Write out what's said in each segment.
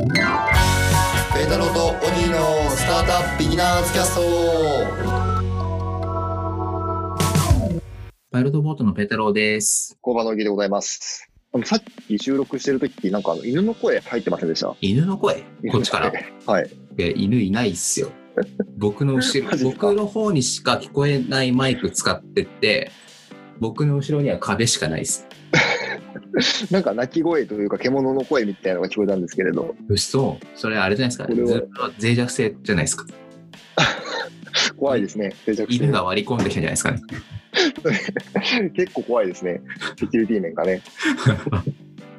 ペータローとオニーのスタートアップビギナーズキャストパイロットボートのペータローです。工場の木でございます。さっき収録してる時ってなんか犬の声入ってませんでした？犬の声？こっちから？いはい。や犬いないっすよ。僕の後ろ、僕の方にしか聞こえないマイク使ってて、僕の後ろには壁しかないっす。なんか鳴き声というか獣の声みたいなのが聞こえたんですけれど、嘘それあれじゃないですか。これはずっと脆弱性じゃないですか。怖いですね。脆弱性犬が割り込んできたんじゃないですかね。結構怖いですね。セキュリティ面がね。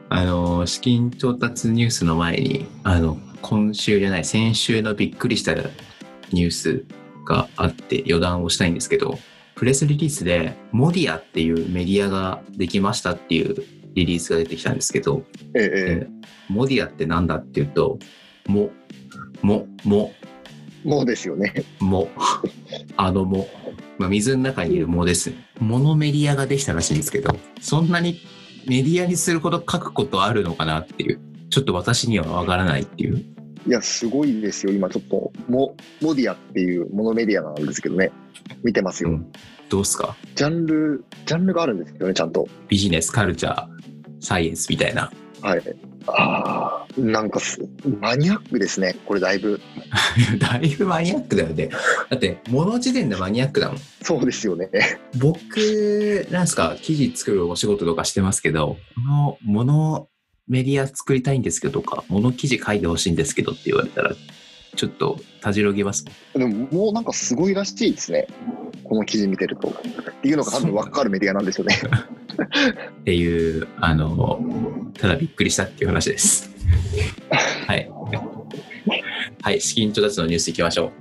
あの、資金調達ニュースの前に、あの、今週じゃない、先週のびっくりしたニュースがあって余談をしたいんですけど、プレスリリースで、モディアっていうメディアができましたっていうリリースが出てきたんですけど、ええええモディアってなんだっていうと、も、も、も、えもうですよね。も、あのも、まあ、水の中にいるもですね。モノメディアができたらしいんですけど、そんなにメディアにすること書くことあるのかなっていう、ちょっと私にはわからないっていう。いや、すごいですよ。今ちょっと、モ、モディアっていうモノメディアなんですけどね。見てますよ。うんどうすか？ジャンル、ジャンルがあるんですよね、ちゃんと。ビジネス、カルチャー、サイエンスみたいな。はい。ああ、なんかす、マニアックですね。これだいぶ。だいぶマニアックだよね。だって、もの時点でマニアックだもん。そうですよね。僕、なんすか、記事作るお仕事とかしてますけど、この、ものメディア作りたいんですけどとか、もの記事書いてほしいんですけどって言われたら、ちょっとたじろげます。でももうなんかすごいらしいですね。この記事見てると。っていうのが多分分かるメディアなんですよね。っていう、あの、ただびっくりしたっていう話です。はい。はい、資金調達のニュースいきましょ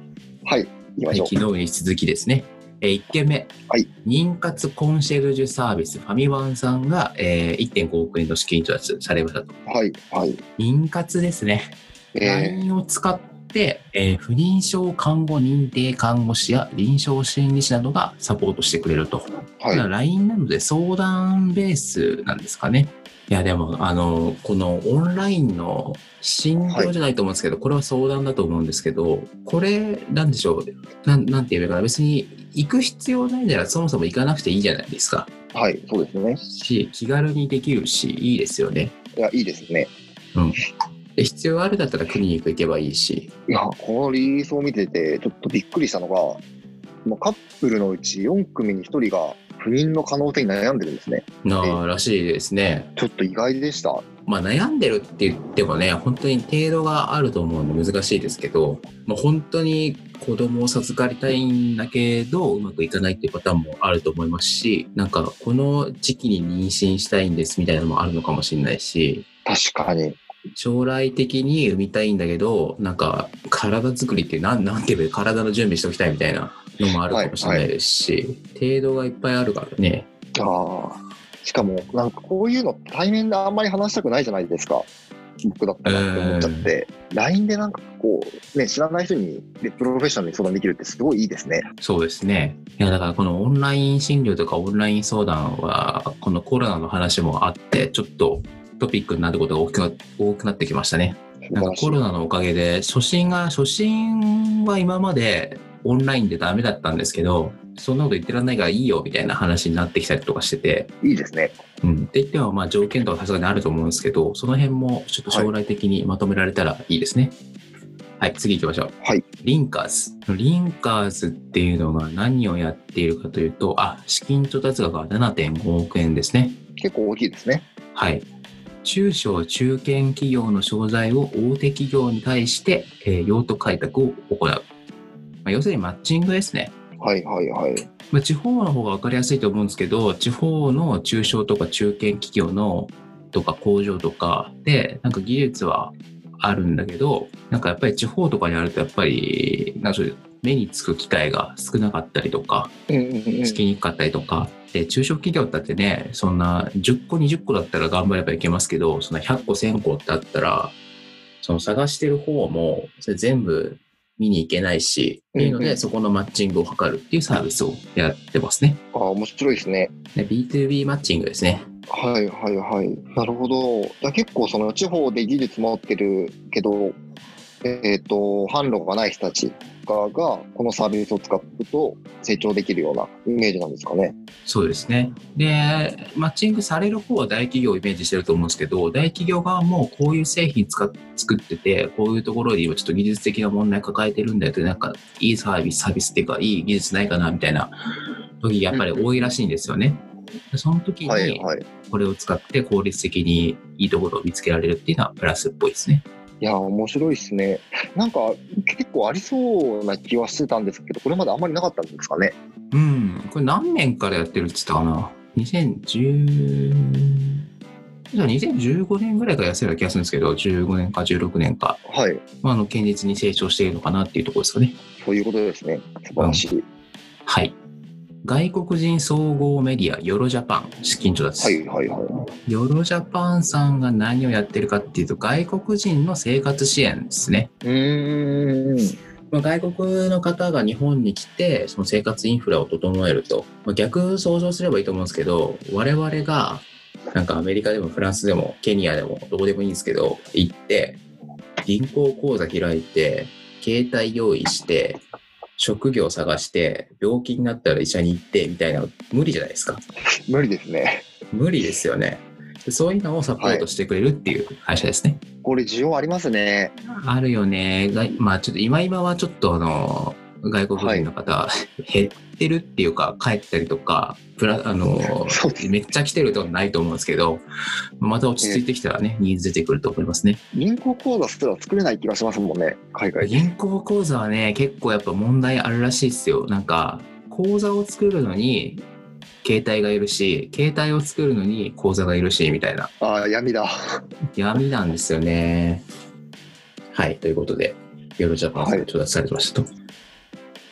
はい、行きう。はい、ましょう。昨日に続きですね。えー、1件目。はい妊活コンシェルジュサービス、ファミワンさんが、えー、1.5億円の資金調達されましたと。はい、はい。妊活ですね。え LINE を使って、えー不妊症看護認定看護師や臨床心理士などがサポートしてくれると。はい。LINE なので相談ベースなんですかね。いや、でも、あの、このオンラインの診療じゃないと思うんですけど、これは相談だと思うんですけど、これ、なんでしょう？なん、なんて言えばいいかな？別に行く必要ないならそもそも行かなくていいじゃないですか。はい、そうですね。し、気軽にできるし、いいですよね。いや、いいですね。で必要あるだったらクリニック行けばいいし。いや、このリリースを見てて、ちょっとびっくりしたのが、もうカップルのうち4組に1人が不妊の可能性に悩んでるんですね。なあ、らしいですね。ちょっと意外でした。まあ悩んでるって言ってもね、本当に程度があると思うんで難しいですけど、まあ、本当に子供を授かりたいんだけど、うまくいかないっていうパターンもあると思いますし、なんかこの時期に妊娠したいんですみたいなのもあるのかもしれないし、確かに。将来的に産みたいんだけど、なんか体作りってなんなんて言えば体の準備しておきたいみたいなのもあるかもしれないですし、程度がいっぱいあるからね。ああ。しかも、なんかこういうの対面であんまり話したくないじゃないですか。僕だったらって思っちゃって、LINE でなんかこう、ね、知らない人にでプロフェッショナルに相談できるってすごいいいですね。そうですね。いや、だからこのオンライン診療とかオンライン相談は、このコロナの話もあって、ちょっとトピックになることが大きくな多くなってきましたね。なんかコロナのおかげで、初診が、初診は今までオンラインでダメだったんですけど、そんなこと言ってらんないからいいよみたいな話になってきたりとかしてて、いいですね。うん。って言っても、まあ条件とかさすがにあると思うんですけど、その辺もちょっと将来的にまとめられたらいいですね。はい、次行きましょう。はい。リンカーズ。リンカーズっていうのが何をやっているかというと、あ、資金調達額は7.5億円ですね。結構大きいですね。はい。中小中堅企業の商材を大手企業に対して、えー用途開拓を行う。まあ、要するにマッチングですね。はいはいはい。まあ、地方の方が分かりやすいと思うんですけど、地方の中小とか中堅企業のとか工場とかで、なんか技術はあるんだけど、なんかやっぱり地方とかにあるとやっぱり、なんかそういう目につく機会が少なかったりとか。つきにくかったりとか、で、中小企業だってね、そんな10個20個だったら頑張ればいけますけど、そんな100個1000個ってあったら、その探してる方も、それ全部見に行けないし、っていうので、そこのマッチングを図るっていうサービスをやってますね。ああ、面白いですね。で B2B マッチングですね。はいはいはい。なるほど。だ結構その地方で技術持ってるけど、えっ、と、販路がない人たちががこのサービスを使うと成長できるようなイメージなんですかね。そうですね。で、マッチングされる方は大企業をイメージしてると思うんですけど、大企業側もこういう製品使っ作ってて、こういうところで今ちょっと技術的な問題抱えてるんだよって、なんかいいサービス、サービスっていうか、いい技術ないかなみたいな時やっぱり多いらしいんですよね。でその時にはいはい。これを使って効率的にいいところを見つけられるっていうのはプラスっぽいですね。いや、面白いですね。なんか結構ありそうな気はしてたんですけど、これまであんまりなかったんですかね？うん。これ何年からやってるって言ったかな ?2010、じゃあ2015年ぐらいからやってた気がするんですけど、15年か16年か、はい。まあ、あの、堅実に成長しているのかなっていうところですかね。そういうことですね。素晴らしい。はい。外国人総合メディア、ヨロジャパン、資金調達。はいはいはヨロジャパンさんが何をやってるかっていうと、外国人の生活支援ですね。い。うーん。まあ、外国の方が日本に来て、その生活インフラを整えると、まあ、逆想像すればいいと思うんですけど、我々が、なんかアメリカでもフランスでもケニアでもどこでもいいんですけど、行って、銀行口座開いて、携帯用意して、職業探して、病気になったら医者に行って、みたいな、無理じゃないですか。無理ですね。無理ですよね。でそういうのをサポートしてくれるっていう会社ですね。これ需要ありますね。あるよね。がまあちょっと今今はちょっとあの、外国人の方、減ってるっていうか、帰ったりとか、プラ、あのめっちゃ来てるとはないと思うんですけど、また落ち着いてきたらね、ニーズ出てくると思いますね。銀行口座すら作れない気がしますもんね。海外で。銀行口座はね、結構やっぱ問題あるらしいですよ。なんか、口座を作るのに、携帯がいるし、携帯を作るのに口座がいるし、みたいな。ああ、闇だ。闇なんですよね。はい、ということで、ヨロジャパンが調達されてましたと。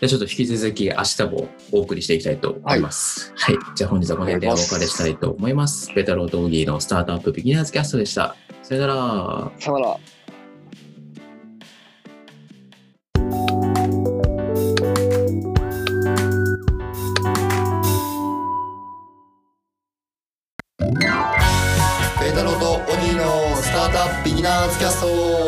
じゃあちょっと引き続き明日もお送りしていきたいと思います。はい。じゃあ本日はこの辺でお別れしたいと思います。ペタローとオギーのスタートアップビギナーズキャストでした。さよなら。さよなら。ペータローとオギーのスタートアップビギナーズキャスト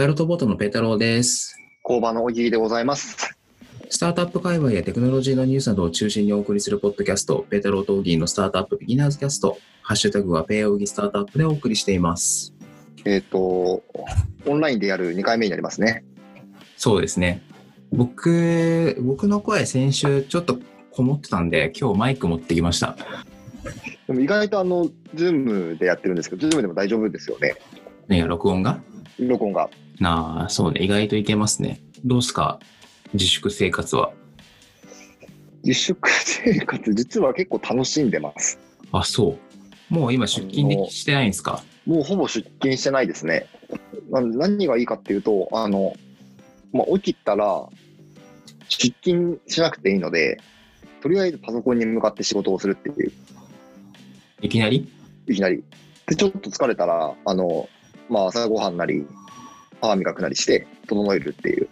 パイロットボートのペタローです。工場の小木でございます。スタートアップ界隈やテクノロジーのニュースなどを中心にお送りするポッドキャスト、ペタローとオギーのスタートアップビギナーズキャスト、ハッシュタグはペイオギスタートアップでお送りしています。えっ、と、オンラインでやる2回目になりますね。そうですね。僕、僕の声先週ちょっとこもってたんで、今日マイク持ってきました。でも意外とあの、ズームでやってるんですけど、ズームでも大丈夫ですよね。ね、録音が？録音が。なあ、そうね、意外といけますね。どうすか？自粛生活は。自粛生活、実は結構楽しんでます。あ、そう。もう今出勤できしてないんですか？もうほぼ出勤してないですね。な何がいいかっていうと、あの、まあ、起きたら、出勤しなくていいので、とりあえずパソコンに向かって仕事をするっていう、いきなり？いきなり。で、ちょっと疲れたら、あの、まあ、朝ごはんなり、歯磨くなりして、整えるっていう。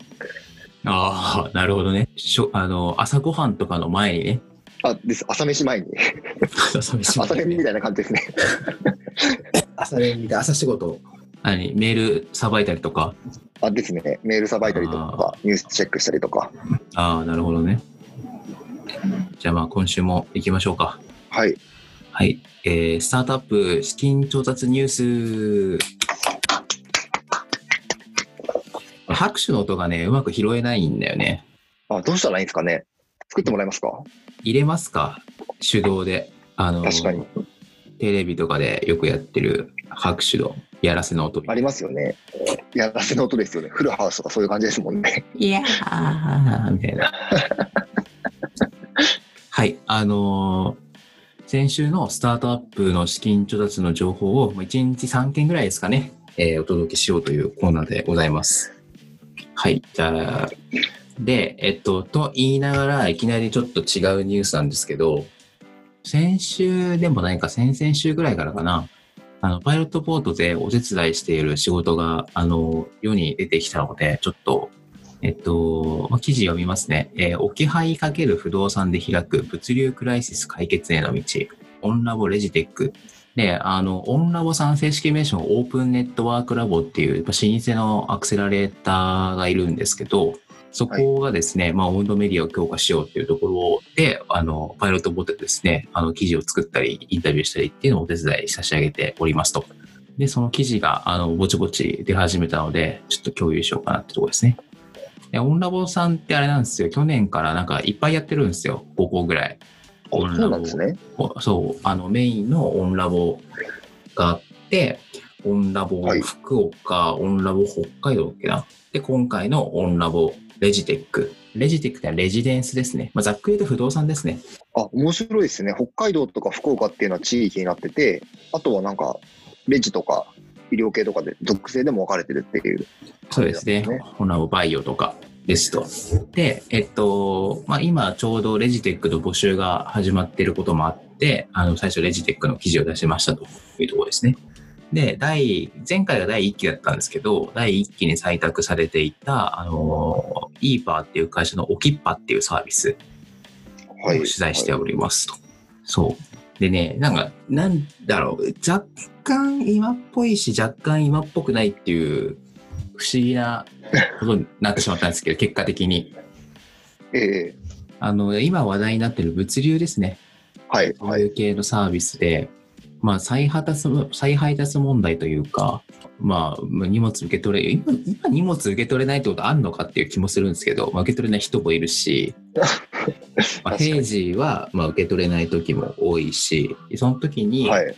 ああ、なるほどね。しょあの、朝ごはんとかの前にね。あ、です。朝飯前に。朝飯朝飯みたいな感じですね。朝練で朝仕事。何？メールさばいたりとか？あ、ですね。メールさばいたりとか、ニュースチェックしたりとか。ああ、なるほどね。じゃあまあ今週も行きましょうか。はい。はい。えー、スタートアップ資金調達ニュース。拍手の音がね、うまく拾えないんだよね。あ、どうしたらいいんですかね？作ってもらえますか？入れますか？手動で。あの、確かに。テレビとかでよくやってる拍手のやらせの音。ありますよね。やらせの音ですよね。フルハウスとかそういう感じですもんね。いやーみたいな。はい、あのー先週のスタートアップの資金調達の情報を1日3件ぐらいですかね、えーお届けしようというコーナーでございます。はい、じゃあ、で、えっと、と言いながらいきなりちょっと違うニュースなんですけど、先週でもないか、先々週ぐらいからかな、あの、パイロットポートでお手伝いしている仕事が、あの、世に出てきたので、ちょっとえっと、記事読みますね。えー置き配かける不動産で開く物流クライシス解決への道。オンラボレジテック。で、あの、オンラボさん正式名称オープンネットワークラボっていう、やっぱ老舗のアクセラレーターがいるんですけど、そこがですね、まあ、温度メディアを強化しようっていうところで、あの、パイロットボットでですね、あの、記事を作ったり、インタビューしたりっていうのをお手伝い差し上げておりますと。で、その記事が、あの、ぼちぼち出始めたので、ちょっと共有しようかなってところですね。で、オンラボさんってあれなんですよ。去年からなんかいっぱいやってるんですよ。5個ぐらい。オンそラボうなんですね。おそう、あのメインのオンラボがあって、オンラボはい福岡、オンラボ北海道だっけな。で、今回のオンラボレジテック。レジテックってのはレジデンスですね。まあ、ざっくり言うと不動産ですね。あ、面白いですね。北海道とか福岡っていうのは地域になってて、あとはなんか、レジとか医療系とかで属性でも分かれてるっていう。そうですねね。オンラボバイオとかですと。で、えっと、まあ、今ちょうどレジテックの募集が始まっていることもあって、あの、最初レジテックの記事を出しましたというところですね。で、第、前回が第1期だったんですけど、第1期に採択されていた、あの、イーパーっていう会社のオキッパっていうサービスをはい。取材しておりますと。そう。でね、なんか、なんだろう、若干今っぽいし、若干今っぽくないっていう、不思議なことになってしまったんですけど、結果的に。ええあの、今話題になってる物流ですね。はい。そうはい。いう系のサービスで、まあ、再配達、再配達問題というか、まあ、まあ荷物受け取れ、今、今荷物受け取れないってことあるのかっていう気もするんですけど、まあ、受け取れない人もいるし、まあ、平時は、まあ、受け取れない時も多いし、その時に、はい。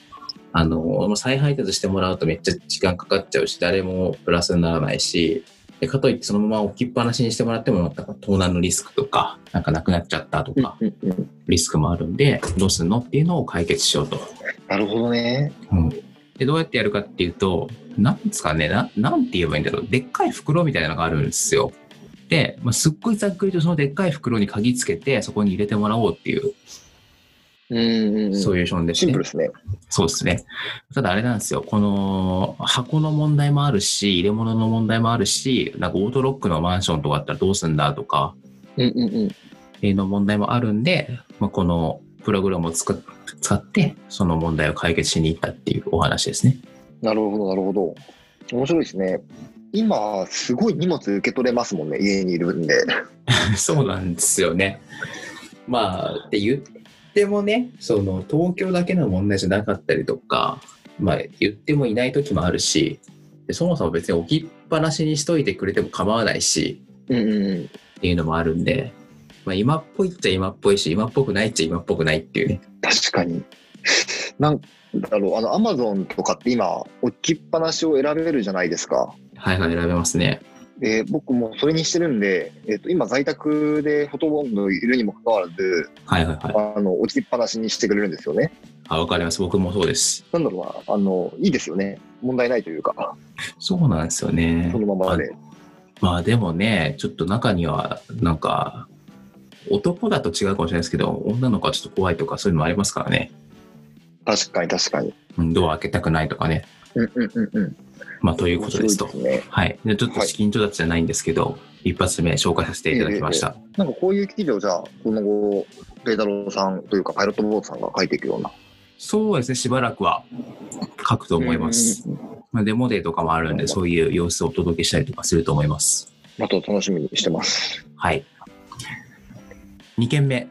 あの、再配達してもらうとめっちゃ時間かかっちゃうし、誰もプラスにならないし、でかといってそのまま置きっぱなしにしてもらっても、盗難のリスクとか、なんかなくなっちゃったとか。リスクもあるんで、どうすんのっていうのを解決しようと。なるほどね。うん。で、どうやってやるかっていうと、なんですかね、ななんて言えばいいんだろう。でっかい袋みたいなのがあるんですよ。で、まあ、すっごいざっくりとそのでっかい袋に鍵つけて、そこに入れてもらおうっていううんうんうん。ソリューションですねシンプル。ですね。そうですね。ただあれなんですよ。この箱の問題もあるし、入れ物の問題もあるし、なんかオートロックのマンションとかあったらどうすんだとか、うんうんうん。っていうの問題もあるんで、まあ、このプログラムを使っ使って、その問題を解決しに行ったっていうお話ですね。なるほど、なるほど。面白いですね。今、すごい荷物受け取れますもんね、家にいるんで。そうなんですよね。まあ、って言ってもね、その東京だけの問題じゃなかったりとか、まあ言ってもいない時もあるし、でそもそも別に置きっぱなしにしといてくれても構わないし、うんうんうん。っていうのもあるんで、まあ今っぽいっちゃ今っぽいし、今っぽくないっちゃ今っぽくないっていうね。確かに。なんだろう、あの、アマゾンとかって今、置きっぱなしを選べるじゃないですか。はいはい、選べますね。で、僕もそれにしてるんで、えっ、と、今在宅でほとんどいるにもかかわらず、はいはいはい。あの、置きっぱなしにしてくれるんですよね。あ、わかります。僕もそうです。なんだろうな、あの、いいですよね。問題ないというか、そうなんですよね。そのままで。まあでもね、ちょっと中には、なんか、男だと違うかもしれないですけど、女の子はちょっと怖いとかそういうのもありますからね。確かに確かに。うんドア開けたくないとかね。うんうんうんうん。まあということですといね。はい。でちょっと資金調達じゃないんですけど、一発目紹介させていただきました。なんかこういう記事をじゃあ、この後、ペータローさんというか、パイロットボートさんが書いていくような。そうですね、しばらくは書くと思います。まあ、デモデーとかもあるんで、そういう様子をお届けしたりとかすると思います。あと楽しみにしてます。はい。2件目。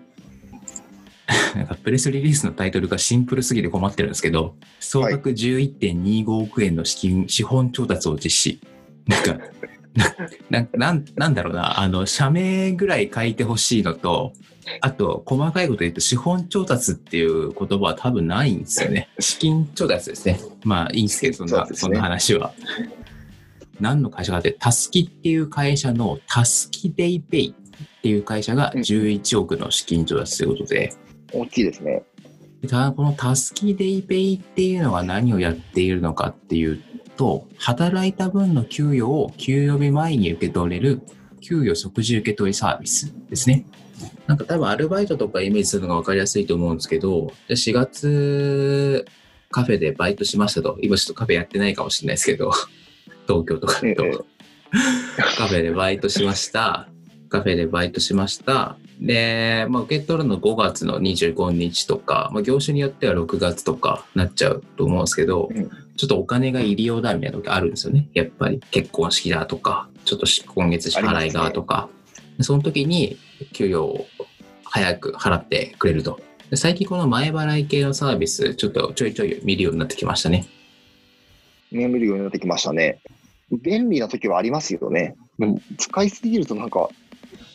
なんかプレスリリースのタイトルがシンプルすぎて困ってるんですけど、総額11.25億円の資金、資本調達を実施。なんか、なななんなんだろうな、あの、社名ぐらい書いてほしいのと、あと、細かいこと言うと、資本調達っていう言葉は多分ないんですよね。資金調達ですね。まあ、いいんですけど、そんな、そねそんな話は。何の会社かって、タスキっていう会社のタスキデイペイっていう会社が11億の資金調達ということで、大きいですね。このタスキデイペイっていうのは何をやっているのかっていうと、働いた分の給与を給与日前に受け取れる給与即時受け取りサービスですね。なんか多分アルバイトとかイメージするのが分かりやすいと思うんですけど、じゃあ4月カフェでバイトしましたと。今ちょっとカフェやってないかもしれないですけど、東京とかだと。ええカフェでバイトしました。カフェでバイトしました。で、まあ、受け取るの5月の25日とか、まあ、業種によっては6月とかなっちゃうと思うんですけど、うんちょっとお金が入りようだみたいなのがあるんですよね。やっぱり結婚式だとか、ちょっとし今月支払いがとか、でその時に給与を早く払ってくれると。で最近この前払い系のサービス、ちょっとちょいちょい見るようになってきましたね。ね、見るようになってきましたね。便利な時はありますよね。でも使いすぎるとなんか、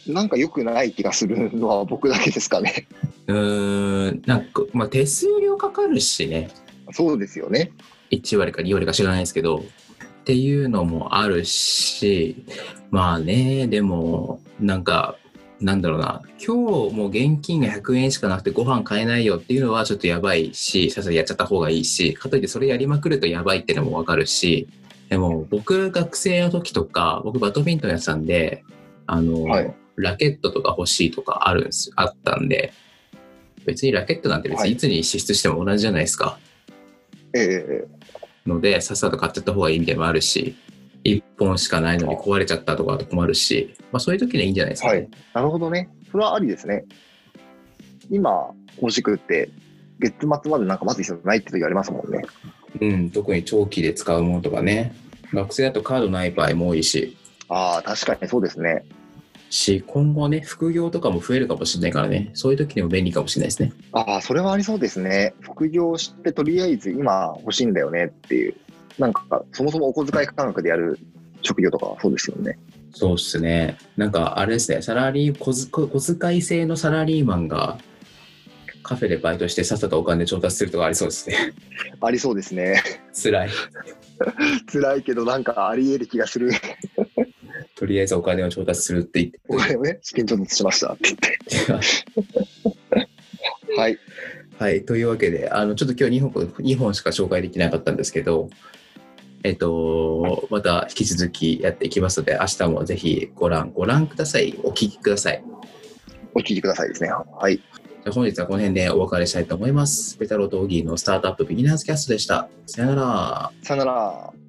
なんか良くない気がするのは僕だけですかね。うーん、なんか、まあ、手数料かかるしね。そうですよね。1割か2割か知らないですけど、っていうのもあるし、まあね、でも、なんか、なんだろうな、今日もう現金が100円しかなくてご飯買えないよっていうのはちょっとやばいし、さすがにやっちゃった方がいいし、かといってそれやりまくるとやばいっていうのもわかるし、でも僕学生の時とか、僕バドミントンやってたんで、あの、はいラケットとか欲しいとかあるんです、あったんで、別にラケットなんて別にいつに支出しても同じじゃないですか。ええので、さっさと買っちゃった方がいいみたいなのもあるし、1本しかないのに壊れちゃったとかだと困るし、まあそういう時にはいいんじゃないですか、ね。はい。なるほどね。それはありですね。今、欲しくって、月末までなんか待つ必要ないって時ありますもんね。うん、特に長期で使うものとかね。学生だとカードない場合も多いし、ああ、確かにそうですね。し、今後ね、副業とかも増えるかもしれないからね、そういう時にも便利かもしれないですね。ああ、それはありそうですね。副業してとりあえず今欲しいんだよねっていう。なんか、そもそもお小遣い感覚でやる職業とかはそうですよね。そうっすね。なんかあれですね、サラリー、小づ小小遣い制のサラリーマンがカフェでバイトしてさっさとお金調達するとかありそうですね。ありそうですね。辛い。辛いけどなんかあり得る気がする。とりあえずお金を調達するって言って。お金をね、試験調達しましたって言って。はい。はい、というわけで、あのちょっと今日2本 ,2 本しか紹介できなかったんですけど、えっと、また引き続きやっていきますので、明日もぜひご覧、ご覧ください。お聞きください。お聞きくださいですね。はい。じゃあ本日はこの辺でお別れしたいと思います。ペタローとオギーのスタートアップビギナーズキャストでした。さよなら。さよなら。